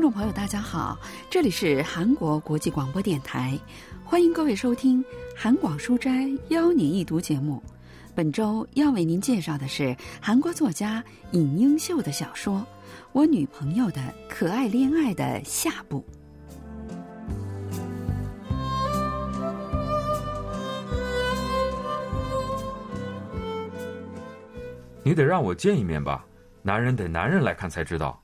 听众朋友，大家好，这里是韩国国际广播电台，欢迎各位收听《韩广书斋邀您一读》节目。本周要为您介绍的是韩国作家尹英秀的小说《我女朋友的可爱恋爱》的下部。你得让我见一面吧，男人得男人来看才知道。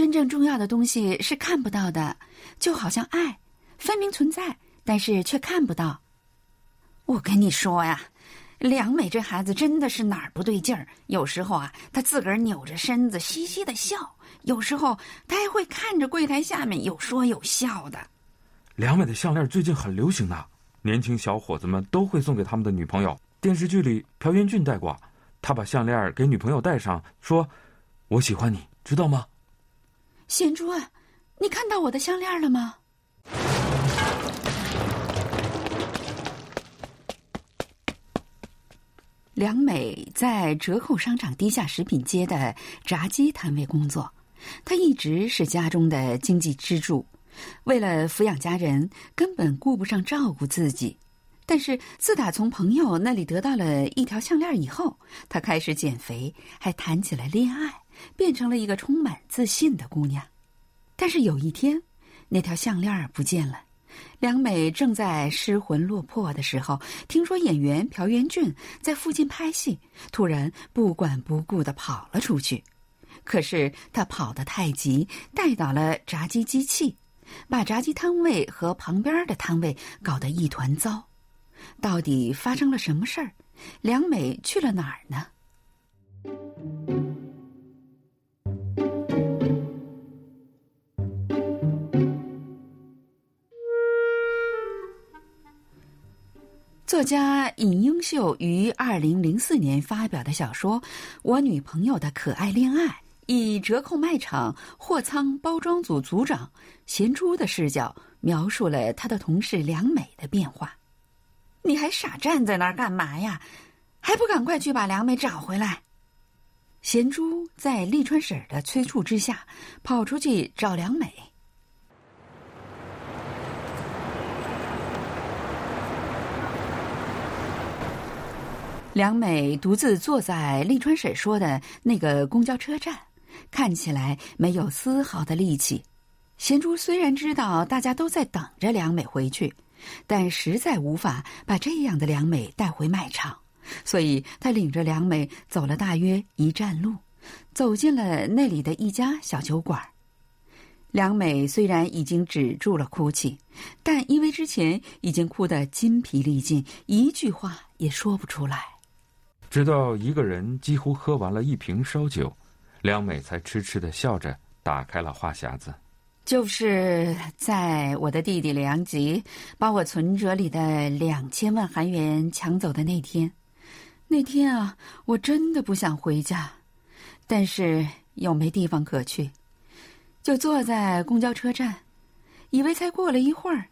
真正重要的东西是看不到的，就好像爱，分明存在，但是却看不到。我跟你说呀，梁美这孩子真的是哪儿不对劲儿。有时候啊，她自个儿扭着身子嘻嘻的笑；有时候她还会看着柜台下面有说有笑的。梁美的项链最近很流行呢，年轻小伙子们都会送给他们的女朋友。电视剧里朴元俊戴过，他把项链给女朋友戴上，说：“我喜欢你，知道吗？”贤珠啊，你看到我的项链了吗？梁美在折扣商场地下食品街的炸鸡摊位工作，她一直是家中的经济支柱。为了抚养家人，根本顾不上照顾自己。但是自打从朋友那里得到了一条项链以后，她开始减肥，还谈起了恋爱。变成了一个充满自信的姑娘，但是有一天，那条项链不见了。梁美正在失魂落魄的时候，听说演员朴元俊在附近拍戏，突然不管不顾的跑了出去。可是他跑得太急，带倒了炸鸡机器，把炸鸡摊位和旁边的摊位搞得一团糟。到底发生了什么事儿？梁美去了哪儿呢？作家尹英秀于二零零四年发表的小说《我女朋友的可爱恋爱》，以折扣卖场货仓包装组组长贤珠的视角，描述了他的同事梁美的变化。你还傻站在那儿干嘛呀？还不赶快去把梁美找回来！贤珠在利川婶的催促之下，跑出去找梁美。梁美独自坐在利川婶说的那个公交车站，看起来没有丝毫的力气。贤珠虽然知道大家都在等着梁美回去，但实在无法把这样的梁美带回卖场，所以她领着梁美走了大约一站路，走进了那里的一家小酒馆。梁美虽然已经止住了哭泣，但因为之前已经哭得筋疲力尽，一句话也说不出来。直到一个人几乎喝完了一瓶烧酒，梁美才痴痴的笑着打开了话匣子。就是在我的弟弟梁吉把我存折里的两千万韩元抢走的那天，那天啊，我真的不想回家，但是又没地方可去，就坐在公交车站，以为才过了一会儿，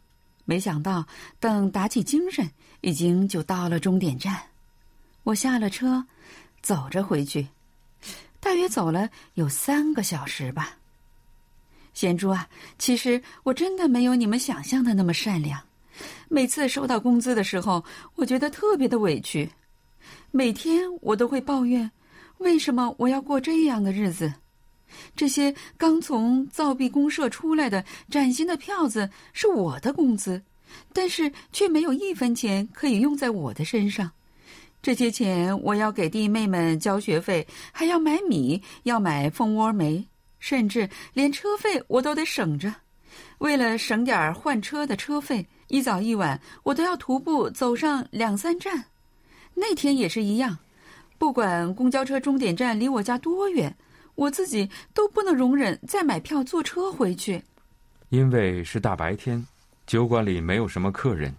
没想到等打起精神，已经就到了终点站。我下了车，走着回去，大约走了有三个小时吧。贤珠啊，其实我真的没有你们想象的那么善良。每次收到工资的时候，我觉得特别的委屈，每天我都会抱怨，为什么我要过这样的日子？这些刚从造币公社出来的崭新的票子是我的工资，但是却没有一分钱可以用在我的身上。这些钱我要给弟妹们交学费，还要买米，要买蜂窝煤，甚至连车费我都得省着。为了省点换车的车费，一早一晚我都要徒步走上两三站。那天也是一样，不管公交车终点站离我家多远，我自己都不能容忍再买票坐车回去。因为是大白天，酒馆里没有什么客人。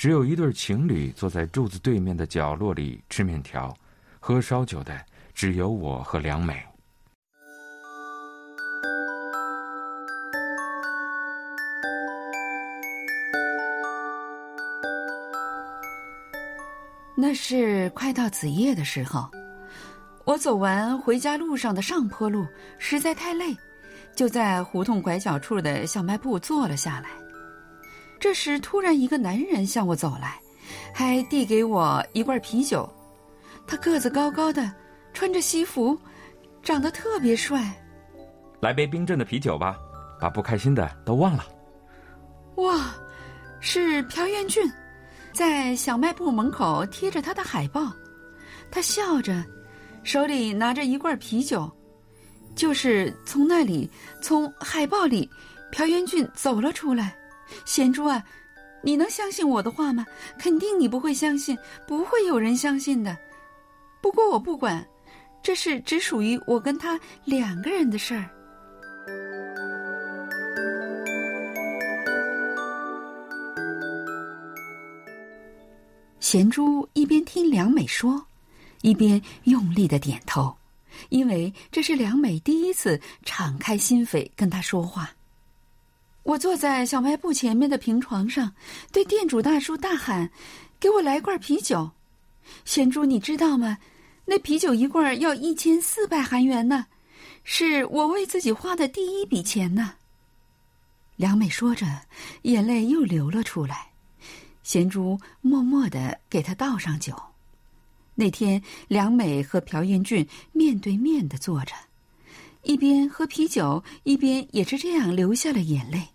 只有一对情侣坐在柱子对面的角落里吃面条、喝烧酒的，只有我和梁美。那是快到子夜的时候，我走完回家路上的上坡路，实在太累，就在胡同拐角处的小卖部坐了下来。这时，突然一个男人向我走来，还递给我一罐啤酒。他个子高高的，穿着西服，长得特别帅。来杯冰镇的啤酒吧，把不开心的都忘了。哇，是朴元俊，在小卖部门口贴着他的海报。他笑着，手里拿着一罐啤酒。就是从那里，从海报里，朴元俊走了出来。贤珠啊，你能相信我的话吗？肯定你不会相信，不会有人相信的。不过我不管，这是只属于我跟他两个人的事儿。贤珠一边听梁美说，一边用力的点头。因为这是梁美第一次敞开心扉跟他说话。我坐在小卖部前面的平床上，对店主大叔大喊：“给我来罐啤酒！”贤珠，你知道吗？那啤酒一罐要一千四百韩元呢，是我为自己花的第一笔钱呢。梁美说着，眼泪又流了出来。贤珠默默的给他倒上酒。那天，梁美和朴元俊面对面的坐着，一边喝啤酒，一边也是这样流下了眼泪。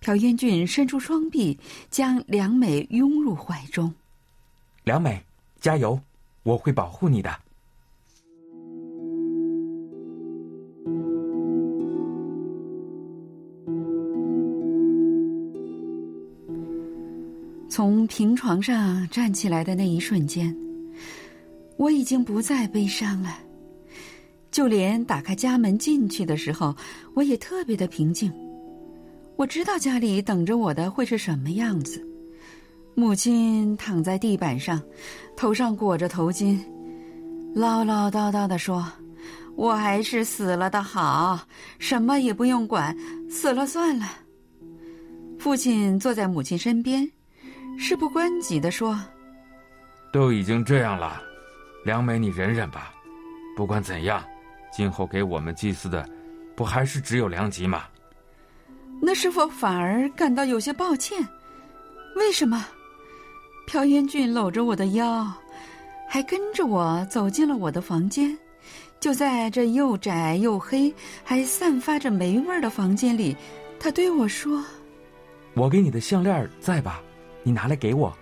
朴元俊伸出双臂，将梁美拥入怀中。梁美，加油！我会保护你的。从平床上站起来的那一瞬间。我已经不再悲伤了，就连打开家门进去的时候，我也特别的平静。我知道家里等着我的会是什么样子。母亲躺在地板上，头上裹着头巾，唠唠叨叨的说：“我还是死了的好，什么也不用管，死了算了。”父亲坐在母亲身边，事不关己的说：“都已经这样了。”梁美，你忍忍吧。不管怎样，今后给我们祭祀的，不还是只有良吉吗？那是否反而感到有些抱歉？为什么？朴元俊搂着我的腰，还跟着我走进了我的房间。就在这又窄又黑，还散发着霉味儿的房间里，他对我说：“我给你的项链在吧？你拿来给我。”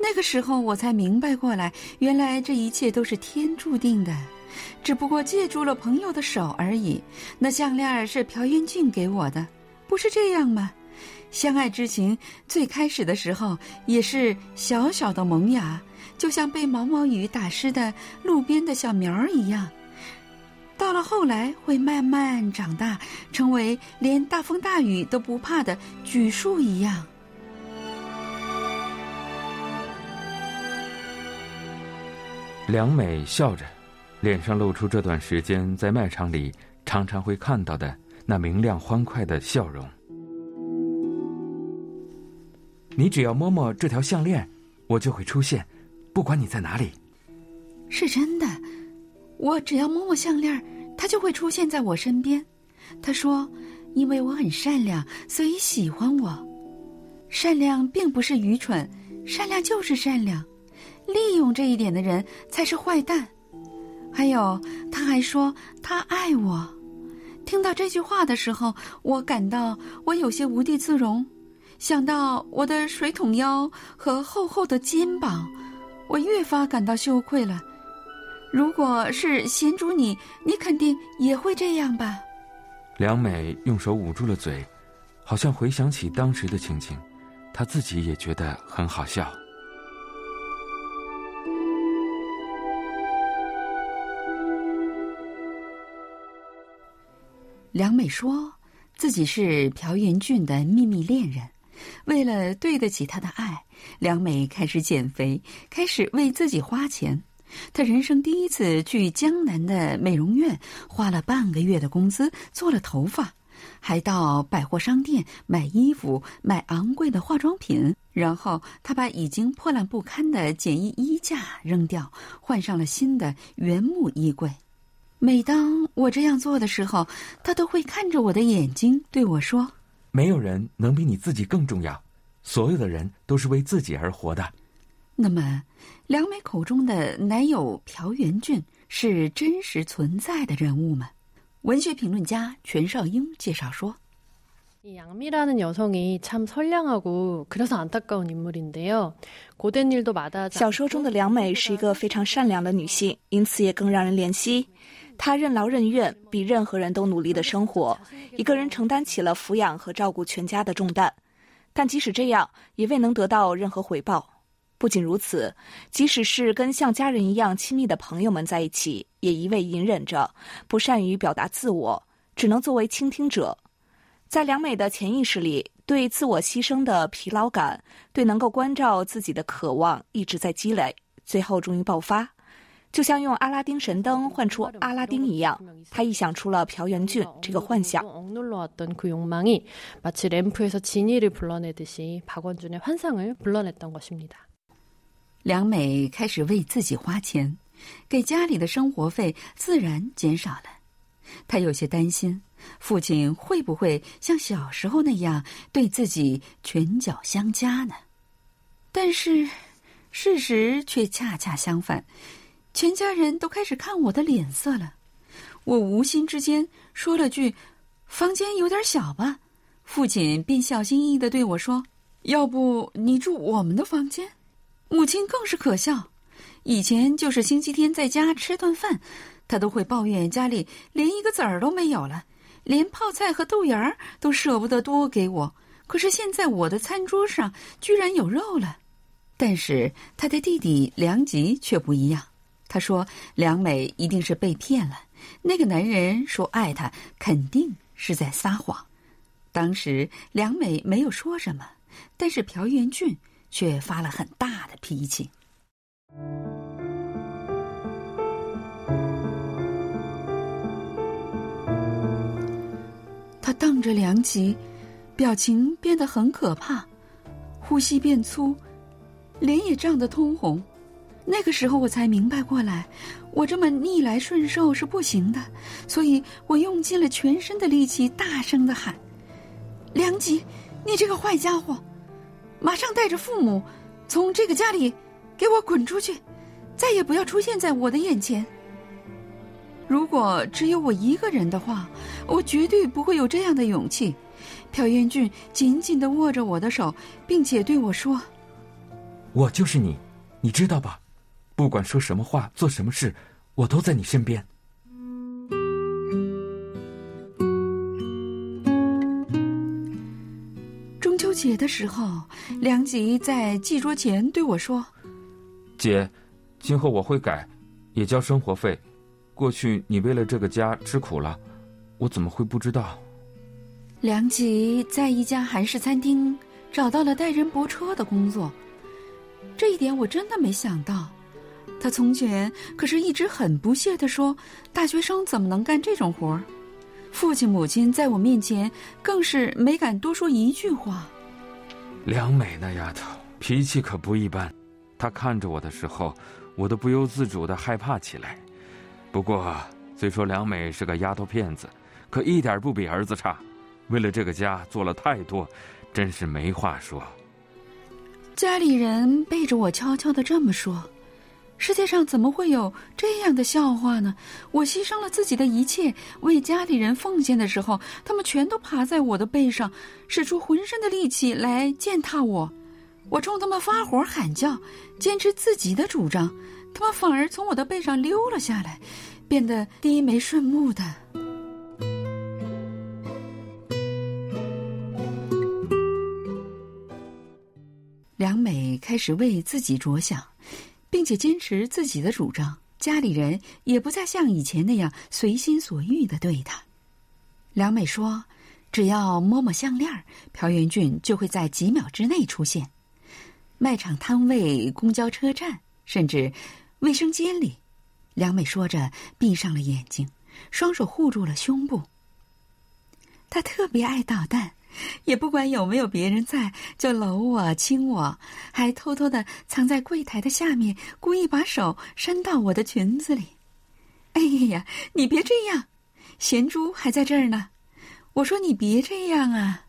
那个时候我才明白过来，原来这一切都是天注定的，只不过借助了朋友的手而已。那项链是朴元俊给我的，不是这样吗？相爱之情最开始的时候也是小小的萌芽，就像被毛毛雨打湿的路边的小苗一样，到了后来会慢慢长大，成为连大风大雨都不怕的榉树一样。梁美笑着，脸上露出这段时间在卖场里常常会看到的那明亮欢快的笑容。你只要摸摸这条项链，我就会出现，不管你在哪里。是真的，我只要摸摸项链，它就会出现在我身边。他说：“因为我很善良，所以喜欢我。善良并不是愚蠢，善良就是善良。”利用这一点的人才是坏蛋。还有，他还说他爱我。听到这句话的时候，我感到我有些无地自容。想到我的水桶腰和厚厚的肩膀，我越发感到羞愧了。如果是贤主你，你肯定也会这样吧？梁美用手捂住了嘴，好像回想起当时的情景，她自己也觉得很好笑。梁美说自己是朴元俊的秘密恋人，为了对得起他的爱，梁美开始减肥，开始为自己花钱。她人生第一次去江南的美容院，花了半个月的工资做了头发，还到百货商店买衣服、买昂贵的化妆品。然后她把已经破烂不堪的简易衣架扔掉，换上了新的原木衣柜。每当我这样做的时候，他都会看着我的眼睛对我说：“没有人能比你自己更重要，所有的人都是为自己而活的。”那么，梁美口中的男友朴元俊是真实存在的人物吗？文学评论家全少英介绍说：“이양미라는여성이참선량하고그래서안타까운인물인데요고된일도마다小说中的梁美是一个非常善良的女性，因此也更让人怜惜。 她任劳任怨，比任何人都努力的生活，一个人承担起了抚养和照顾全家的重担。但即使这样，也未能得到任何回报。不仅如此，即使是跟像家人一样亲密的朋友们在一起，也一味隐忍着，不善于表达自我，只能作为倾听者。在梁美的潜意识里，对自我牺牲的疲劳感，对能够关照自己的渴望，一直在积累，最后终于爆发。就像用阿拉丁神灯换出阿拉丁一样，他臆想出了朴元俊这个幻想。梁美开始为自己花钱，给家里的生活费自然减少了。她有些担心父亲会不会像小时候那样对自己拳脚相加呢？但是事实却恰恰相反。全家人都开始看我的脸色了，我无心之间说了句：“房间有点小吧。”父亲便小心翼翼的对我说：“要不你住我们的房间？”母亲更是可笑，以前就是星期天在家吃顿饭，他都会抱怨家里连一个子儿都没有了，连泡菜和豆芽儿都舍不得多给我。可是现在我的餐桌上居然有肉了，但是他的弟弟梁吉却不一样。他说：“梁美一定是被骗了，那个男人说爱她，肯定是在撒谎。”当时梁美没有说什么，但是朴元俊却发了很大的脾气。他瞪着梁吉，表情变得很可怕，呼吸变粗，脸也涨得通红。那个时候我才明白过来，我这么逆来顺受是不行的，所以我用尽了全身的力气，大声的喊：“梁吉，你这个坏家伙，马上带着父母从这个家里给我滚出去，再也不要出现在我的眼前。如果只有我一个人的话，我绝对不会有这样的勇气。”朴元俊紧紧的握着我的手，并且对我说：“我就是你，你知道吧？”不管说什么话，做什么事，我都在你身边。中秋节的时候，梁吉在祭桌前对我说：“姐，今后我会改，也交生活费。过去你为了这个家吃苦了，我怎么会不知道？”梁吉在一家韩式餐厅找到了带人泊车的工作，这一点我真的没想到。他从前可是一直很不屑地说：“大学生怎么能干这种活儿？”父亲母亲在我面前更是没敢多说一句话。梁美那丫头脾气可不一般，她看着我的时候，我都不由自主的害怕起来。不过，虽说梁美是个丫头片子，可一点不比儿子差。为了这个家做了太多，真是没话说。家里人背着我悄悄的这么说。世界上怎么会有这样的笑话呢？我牺牲了自己的一切，为家里人奉献的时候，他们全都爬在我的背上，使出浑身的力气来践踏我。我冲他们发火喊叫，坚持自己的主张，他们反而从我的背上溜了下来，变得低眉顺目的。梁美开始为自己着想。并且坚持自己的主张，家里人也不再像以前那样随心所欲的对他。梁美说：“只要摸摸项链，朴元俊就会在几秒之内出现。卖场摊位、公交车站，甚至卫生间里。”梁美说着，闭上了眼睛，双手护住了胸部。他特别爱捣蛋。也不管有没有别人在，就搂我、亲我，还偷偷的藏在柜台的下面，故意把手伸到我的裙子里。哎呀，你别这样，贤珠还在这儿呢。我说你别这样啊！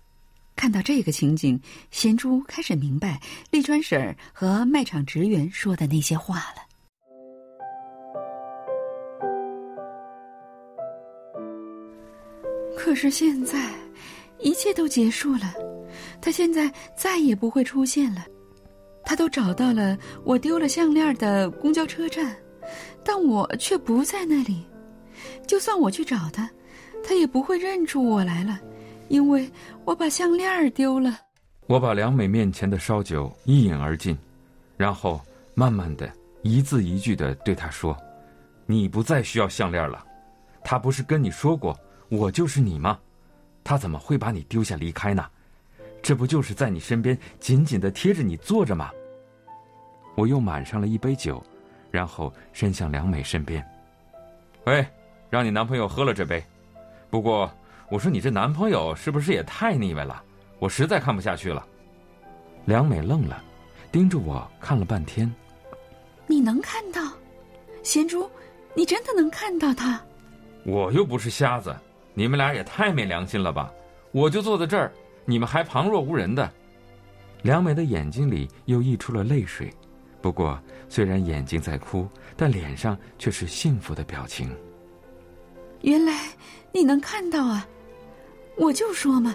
看到这个情景，贤珠开始明白丽川婶儿和卖场职员说的那些话了。可是现在，一切都结束了，他现在再也不会出现了。他都找到了我丢了项链的公交车站，但我却不在那里。就算我去找他。他也不会认出我来了，因为我把项链丢了。我把梁美面前的烧酒一饮而尽，然后慢慢的一字一句的对他说：“你不再需要项链了。他不是跟你说过我就是你吗？他怎么会把你丢下离开呢？这不就是在你身边紧紧的贴着你坐着吗？”我又满上了一杯酒，然后伸向梁美身边：“喂，让你男朋友喝了这杯。”不过，我说你这男朋友是不是也太腻歪了？我实在看不下去了。梁美愣了，盯着我看了半天。你能看到，贤珠，你真的能看到他？我又不是瞎子，你们俩也太没良心了吧！我就坐在这儿，你们还旁若无人的。梁美的眼睛里又溢出了泪水，不过虽然眼睛在哭，但脸上却是幸福的表情。原来。你能看到啊？我就说嘛，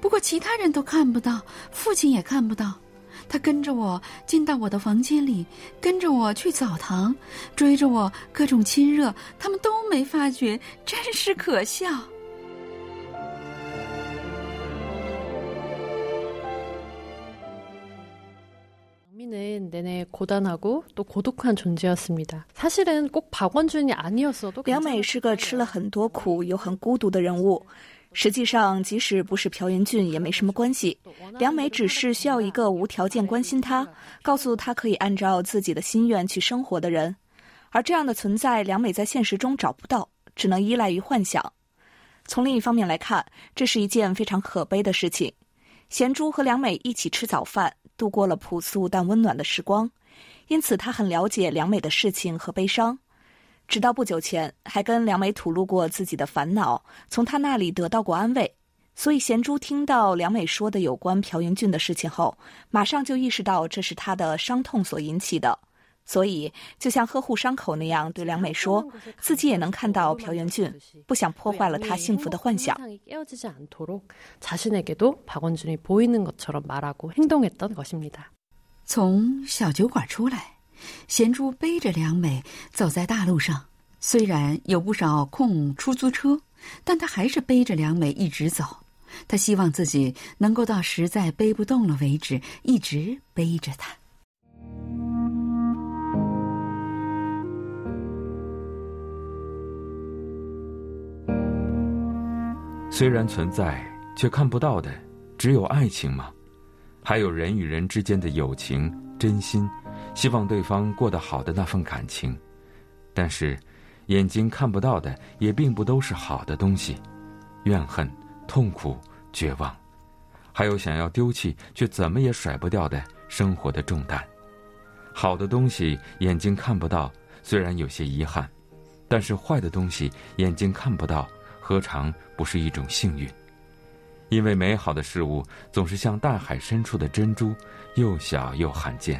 不过其他人都看不到，父亲也看不到。他跟着我进到我的房间里，跟着我去澡堂，追着我各种亲热，他们都没发觉，真是可笑。实际上，即使不是朴元俊也没什么关系。梁美只是需要一个无条件关心他，告诉他可以按照自己的心愿去生活的人。而这样的存在，梁美在现实中找不到，只能依赖于幻想。从另一方面来看，这是一件非常可悲的事情。贤珠和梁美一起吃早饭，度过了朴素但温暖的时光。因此，他很了解梁美的事情和悲伤。直到不久前，还跟梁美吐露过自己的烦恼，从他那里得到过安慰。所以贤珠听到梁美说的有关朴元俊的事情后，马上就意识到这是他的伤痛所引起的。所以，就像呵护伤口那样，对梁美说，自己也能看到朴元俊，不想破坏了他幸福的幻想。从小酒馆出来，贤珠背着梁美走在大路上。虽然有不少空出租车，但他还是背着梁美一直走。他希望自己能够到实在背不动了为止，一直背着她。虽然存在，却看不到的，只有爱情吗？还有人与人之间的友情、真心，希望对方过得好的那份感情。但是，眼睛看不到的，也并不都是好的东西。怨恨、痛苦、绝望，还有想要丢弃却怎么也甩不掉的生活的重担。好的东西眼睛看不到，虽然有些遗憾，但是坏的东西眼睛看不到。何尝不是一种幸运？因为美好的事物总是像大海深处的珍珠，又小又罕见；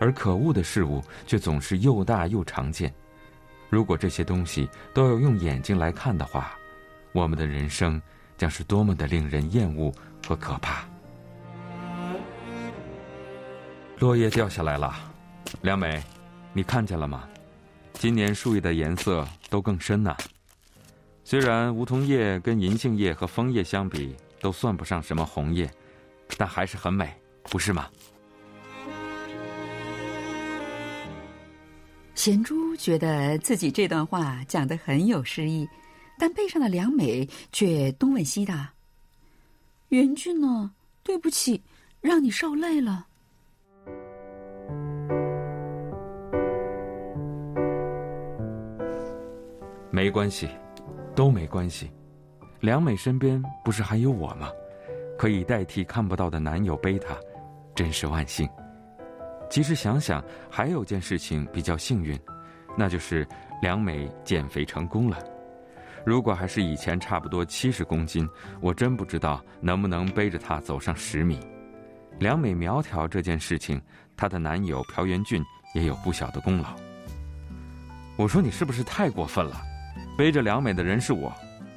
而可恶的事物却总是又大又常见。如果这些东西都要用眼睛来看的话，我们的人生将是多么的令人厌恶和可怕！落叶掉下来了，梁美，你看见了吗？今年树叶的颜色都更深呢。虽然梧桐叶跟银杏叶和枫叶相比都算不上什么红叶，但还是很美，不是吗？贤珠觉得自己这段话讲得很有诗意，但背上的梁美却东问西答：“元俊呢？对不起，让你受累了。”没关系。都没关系，梁美身边不是还有我吗？可以代替看不到的男友背她，真是万幸。其实想想，还有件事情比较幸运，那就是梁美减肥成功了。如果还是以前差不多七十公斤，我真不知道能不能背着她走上十米。梁美苗条这件事情，她的男友朴元俊也有不小的功劳。我说你是不是太过分了？背着梁美的人是我，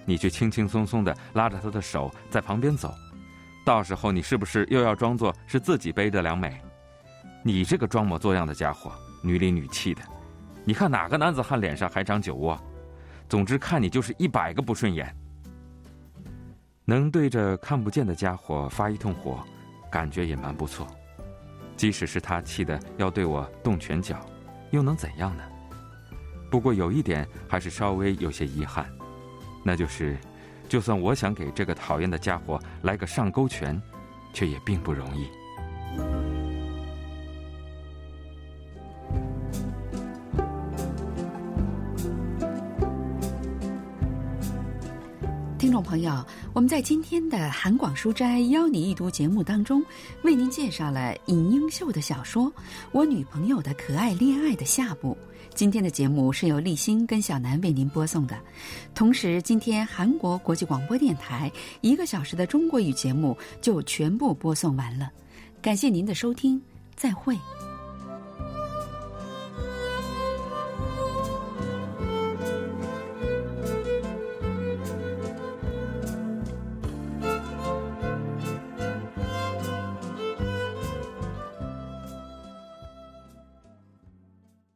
你却轻轻松松的拉着她的手在旁边走，到时候你是不是又要装作是自己背着梁美？你这个装模作样的家伙，女里女气的，你看哪个男子汉脸上还长酒窝？总之看你就是一百个不顺眼。能对着看不见的家伙发一通火，感觉也蛮不错。即使是他气得要对我动拳脚，又能怎样呢？不过有一点还是稍微有些遗憾，那就是，就算我想给这个讨厌的家伙来个上勾拳，却也并不容易。听众朋友，我们在今天的韩广书斋邀你一读节目当中，为您介绍了尹英秀的小说《我女朋友的可爱恋爱》的下部。今天的节目是由立新跟小南为您播送的，同时，今天韩国国际广播电台一个小时的中国语节目就全部播送完了。感谢您的收听，再会。